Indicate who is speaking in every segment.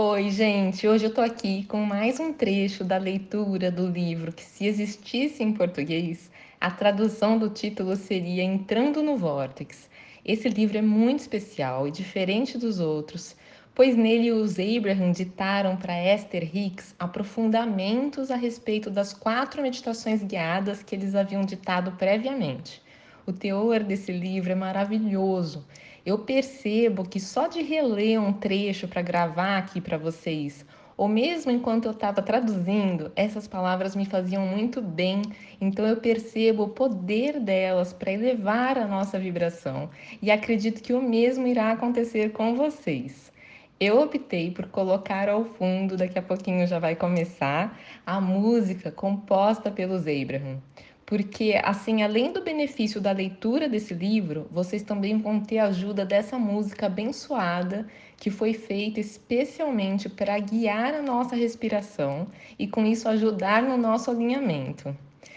Speaker 1: Oi, gente! Hoje eu tô aqui com mais um trecho da leitura do livro que, se existisse em português, a tradução do título seria Entrando no Vórtex. Esse livro é muito especial e diferente dos outros, pois nele os Abraham ditaram para Esther Hicks aprofundamentos a respeito das quatro meditações guiadas que eles haviam ditado previamente. O teor desse livro é maravilhoso eu percebo que só de reler um trecho para gravar aqui para vocês, ou mesmo enquanto eu estava traduzindo, essas palavras me faziam muito bem, então eu percebo o poder delas para elevar a nossa vibração. E acredito que o mesmo irá acontecer com vocês. Eu optei por colocar ao fundo, daqui a pouquinho já vai começar, a música composta pelos Abraham porque assim, além do benefício da leitura desse livro, vocês também vão ter a ajuda dessa música abençoada que foi feita especialmente para guiar a nossa respiração e com isso ajudar no nosso alinhamento.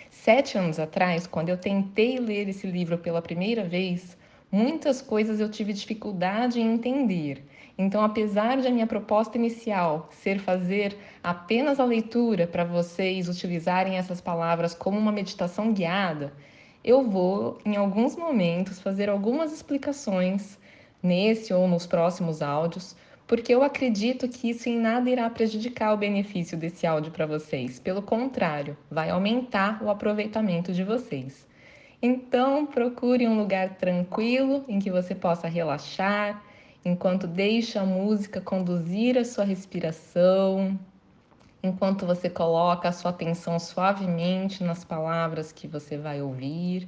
Speaker 1: Sete anos atrás, quando eu tentei ler esse livro pela primeira vez, muitas coisas eu tive dificuldade em entender então, apesar de a minha proposta inicial ser fazer apenas a leitura para vocês utilizarem essas palavras como uma meditação guiada, eu vou, em alguns momentos, fazer algumas explicações nesse ou nos próximos áudios, porque eu acredito que isso em nada irá prejudicar o benefício desse áudio para vocês. Pelo contrário, vai aumentar o aproveitamento de vocês. Então, procure um lugar tranquilo em que você possa relaxar enquanto deixa a música conduzir a sua respiração, enquanto você coloca a sua atenção suavemente nas palavras que você vai ouvir.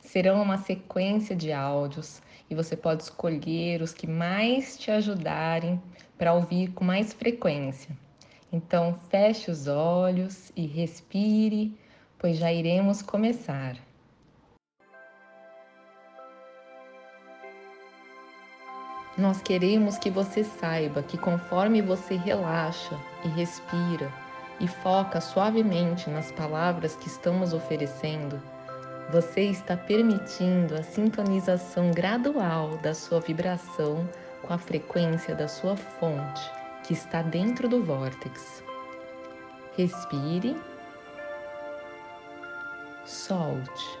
Speaker 1: Serão uma sequência de áudios e você pode escolher os que mais te ajudarem para ouvir com mais frequência. Então, feche os olhos e respire, pois já iremos começar. Nós queremos que você saiba que conforme você relaxa e respira e foca suavemente nas palavras que estamos oferecendo, você está permitindo a sintonização gradual da sua vibração com a frequência da sua fonte, que está dentro do vórtex. Respire, solte.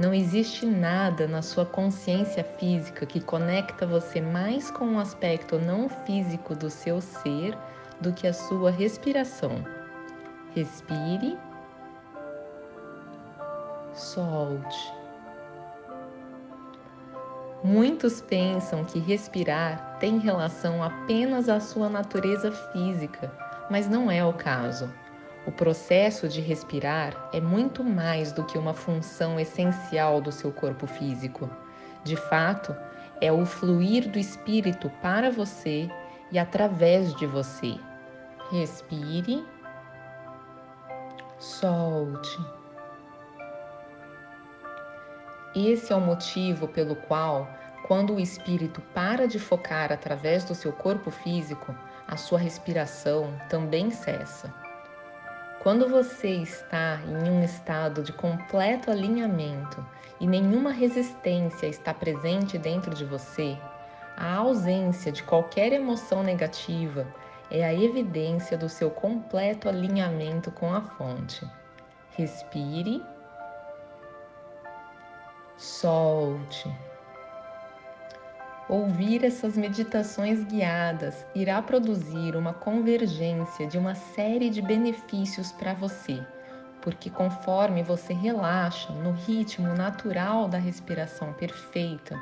Speaker 1: Não existe nada na sua consciência física que conecta você mais com o um aspecto não físico do seu ser do que a sua respiração. Respire, solte. Muitos pensam que respirar tem relação apenas à sua natureza física, mas não é o caso. O processo de respirar é muito mais do que uma função essencial do seu corpo físico. De fato, é o fluir do espírito para você e através de você. Respire, solte. Esse é o motivo pelo qual, quando o espírito para de focar através do seu corpo físico, a sua respiração também cessa. Quando você está em um estado de completo alinhamento e nenhuma resistência está presente dentro de você, a ausência de qualquer emoção negativa é a evidência do seu completo alinhamento com a fonte. Respire, solte. Ouvir essas meditações guiadas irá produzir uma convergência de uma série de benefícios para você, porque conforme você relaxa no ritmo natural da respiração perfeita,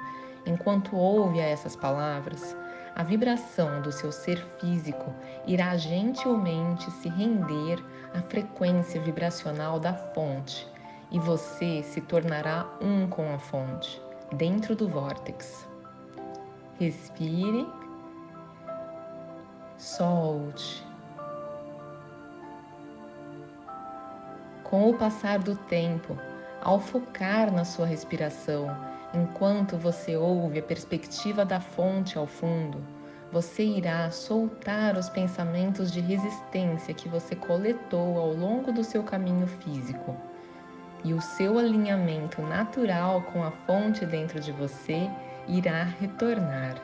Speaker 1: enquanto ouve essas palavras, a vibração do seu ser físico irá gentilmente se render à frequência vibracional da fonte e você se tornará um com a fonte, dentro do vórtex. Respire, solte. Com o passar do tempo, ao focar na sua respiração, enquanto você ouve a perspectiva da fonte ao fundo, você irá soltar os pensamentos de resistência que você coletou ao longo do seu caminho físico. E o seu alinhamento natural com a fonte dentro de você irá retornar.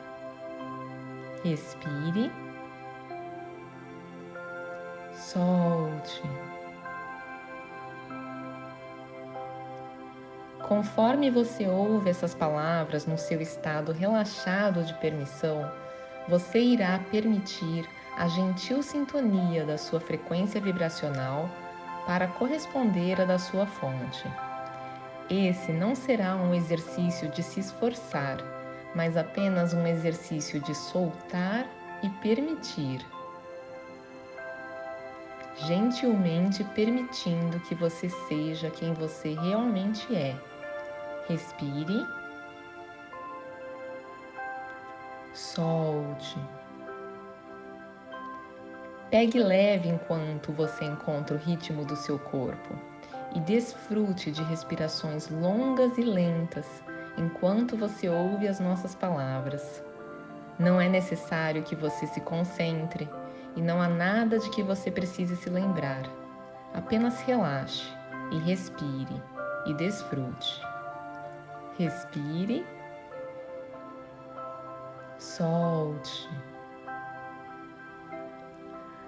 Speaker 1: Respire. Solte. Conforme você ouve essas palavras no seu estado relaxado de permissão, você irá permitir a gentil sintonia da sua frequência vibracional para corresponder à da sua fonte. Esse não será um exercício de se esforçar, mas apenas um exercício de soltar e permitir. Gentilmente permitindo que você seja quem você realmente é. Respire. Solte. Pegue leve enquanto você encontra o ritmo do seu corpo e desfrute de respirações longas e lentas enquanto você ouve as nossas palavras. Não é necessário que você se concentre e não há nada de que você precise se lembrar. Apenas relaxe e respire e desfrute. Respire, solte.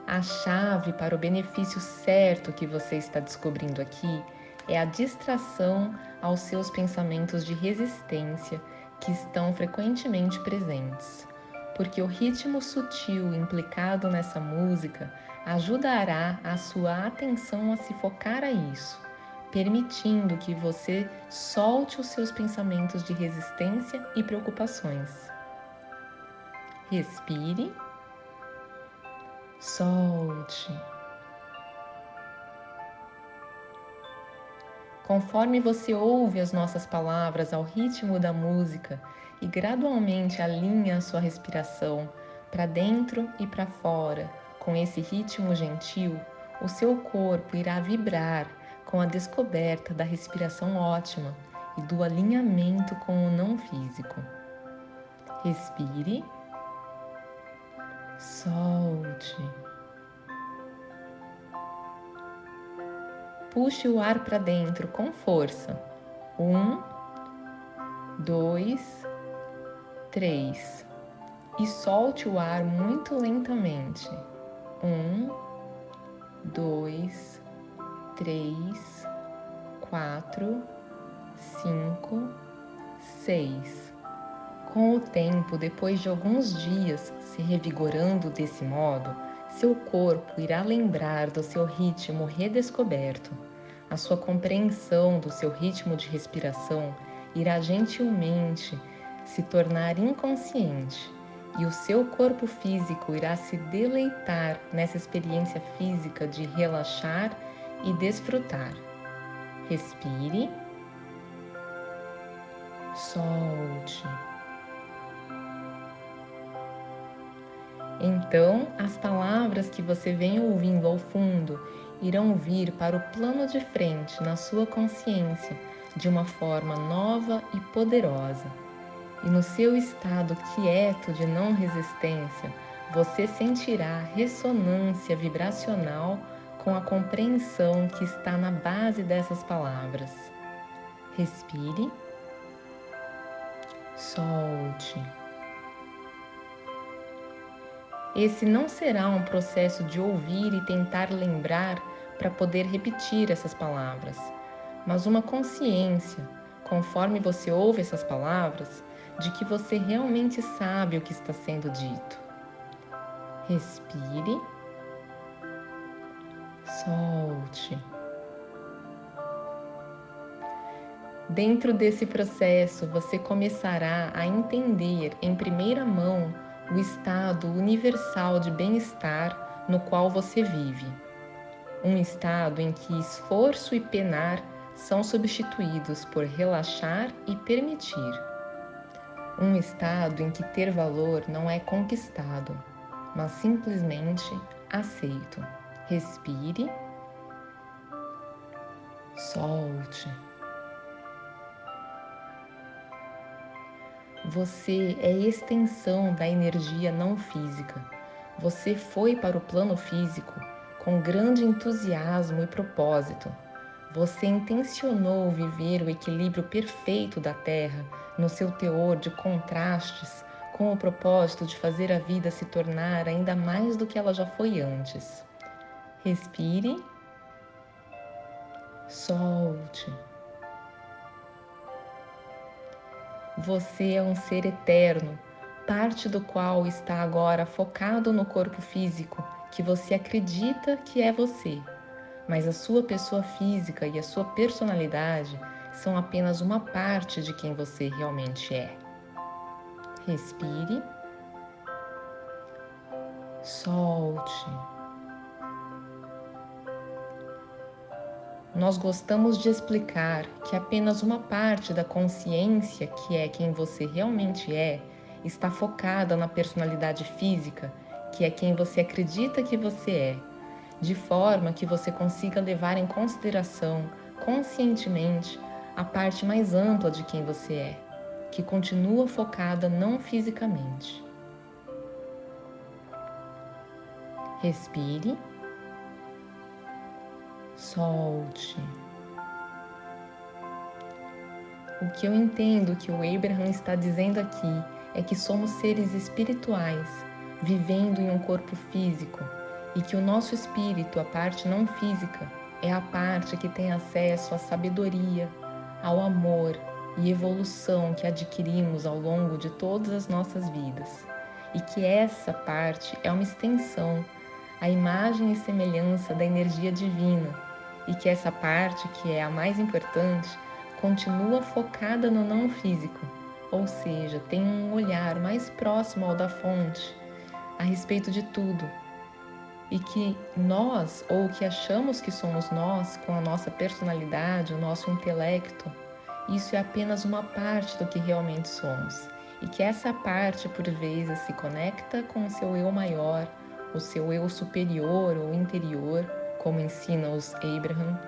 Speaker 1: A chave para o benefício certo que você está descobrindo aqui é a distração aos seus pensamentos de resistência que estão frequentemente presentes, porque o ritmo sutil implicado nessa música ajudará a sua atenção a se focar a isso permitindo que você solte os seus pensamentos de resistência e preocupações. Respire, solte. Conforme você ouve as nossas palavras ao ritmo da música e gradualmente alinha a sua respiração para dentro e para fora com esse ritmo gentil, o seu corpo irá vibrar com a descoberta da respiração ótima e do alinhamento com o não físico. Respire, solte. Puxe o ar para dentro com força. Um, dois, três. E solte o ar muito lentamente. Um, dois, três, quatro, cinco, seis. Com o tempo, depois de alguns dias se revigorando desse modo, seu corpo irá lembrar do seu ritmo redescoberto. A sua compreensão do seu ritmo de respiração irá gentilmente se tornar inconsciente e o seu corpo físico irá se deleitar nessa experiência física de relaxar e desfrutar. Respire, solte. Então, as palavras que você vem ouvindo ao fundo irão vir para o plano de frente na sua consciência de uma forma nova e poderosa. E no seu estado quieto de não resistência, você sentirá ressonância vibracional com a compreensão que está na base dessas palavras. Respire, solte. Esse não será um processo de ouvir e tentar lembrar para poder repetir essas palavras, mas uma consciência, conforme você ouve essas palavras, de que você realmente sabe o que está sendo dito. Respire solte. Dentro desse processo, você começará a entender em primeira mão o estado universal de bem-estar no qual você vive. Um estado em que esforço e penar são substituídos por relaxar e permitir. Um estado em que ter valor não é conquistado, mas simplesmente aceito. Respire, solte. Você é extensão da energia não física. Você foi para o plano físico com grande entusiasmo e propósito. Você intencionou viver o equilíbrio perfeito da Terra no seu teor de contrastes com o propósito de fazer a vida se tornar ainda mais do que ela já foi antes. Respire, solte. Você é um ser eterno, parte do qual está agora focado no corpo físico que você acredita que é você, mas a sua pessoa física e a sua personalidade são apenas uma parte de quem você realmente é. Respire, solte. Nós gostamos de explicar que apenas uma parte da consciência, que é quem você realmente é, está focada na personalidade física, que é quem você acredita que você é, de forma que você consiga levar em consideração conscientemente a parte mais ampla de quem você é, que continua focada não fisicamente. Respire solte. O que eu entendo que o Abraham está dizendo aqui é que somos seres espirituais, vivendo em um corpo físico, e que o nosso espírito, a parte não física, é a parte que tem acesso à sabedoria, ao amor e evolução que adquirimos ao longo de todas as nossas vidas, e que essa parte é uma extensão, a imagem e semelhança da energia divina e que essa parte, que é a mais importante, continua focada no não físico, ou seja, tem um olhar mais próximo ao da fonte a respeito de tudo. E que nós, ou que achamos que somos nós, com a nossa personalidade, o nosso intelecto, isso é apenas uma parte do que realmente somos. E que essa parte, por vezes, se conecta com o seu eu maior, o seu eu superior ou interior, como ensina os Abraham,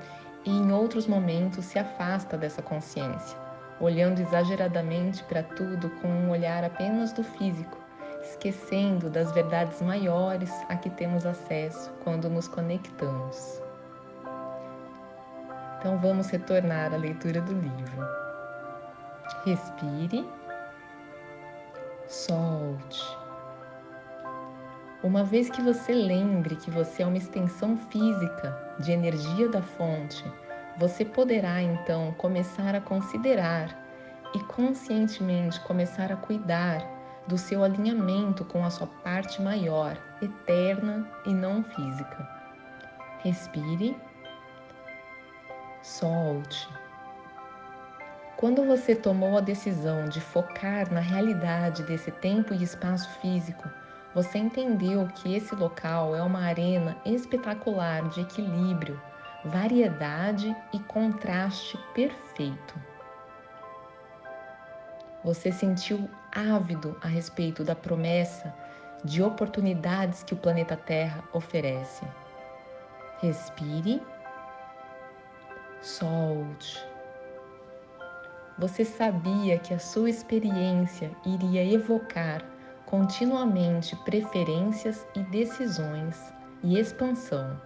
Speaker 1: e em outros momentos se afasta dessa consciência, olhando exageradamente para tudo com um olhar apenas do físico, esquecendo das verdades maiores a que temos acesso quando nos conectamos. Então vamos retornar à leitura do livro. Respire, solte. Uma vez que você lembre que você é uma extensão física de energia da fonte, você poderá então começar a considerar e conscientemente começar a cuidar do seu alinhamento com a sua parte maior, eterna e não física. Respire, solte. Quando você tomou a decisão de focar na realidade desse tempo e espaço físico, você entendeu que esse local é uma arena espetacular de equilíbrio, variedade e contraste perfeito. Você sentiu ávido a respeito da promessa de oportunidades que o planeta Terra oferece. Respire, solte. Você sabia que a sua experiência iria evocar continuamente preferências e decisões e expansão.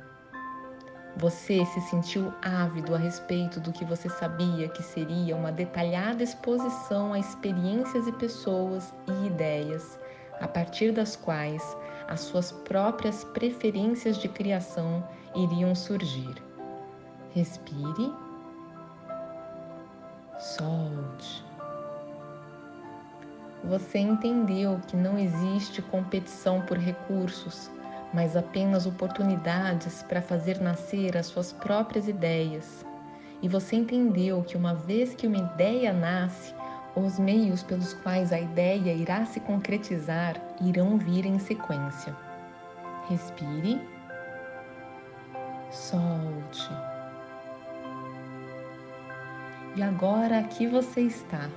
Speaker 1: Você se sentiu ávido a respeito do que você sabia que seria uma detalhada exposição a experiências e pessoas e ideias, a partir das quais as suas próprias preferências de criação iriam surgir. Respire, solte você entendeu que não existe competição por recursos, mas apenas oportunidades para fazer nascer as suas próprias ideias. E você entendeu que uma vez que uma ideia nasce, os meios pelos quais a ideia irá se concretizar irão vir em sequência. Respire, solte. E agora aqui você está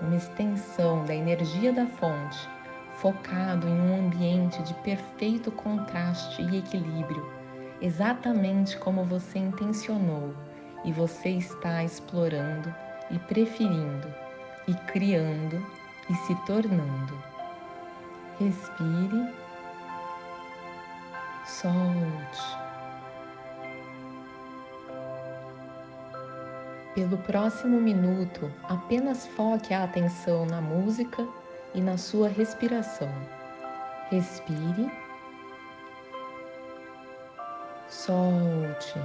Speaker 1: uma extensão da energia da fonte, focado em um ambiente de perfeito contraste e equilíbrio, exatamente como você intencionou e você está explorando e preferindo e criando e se tornando. Respire, solte. Pelo próximo minuto, apenas foque a atenção na música e na sua respiração. Respire. Solte.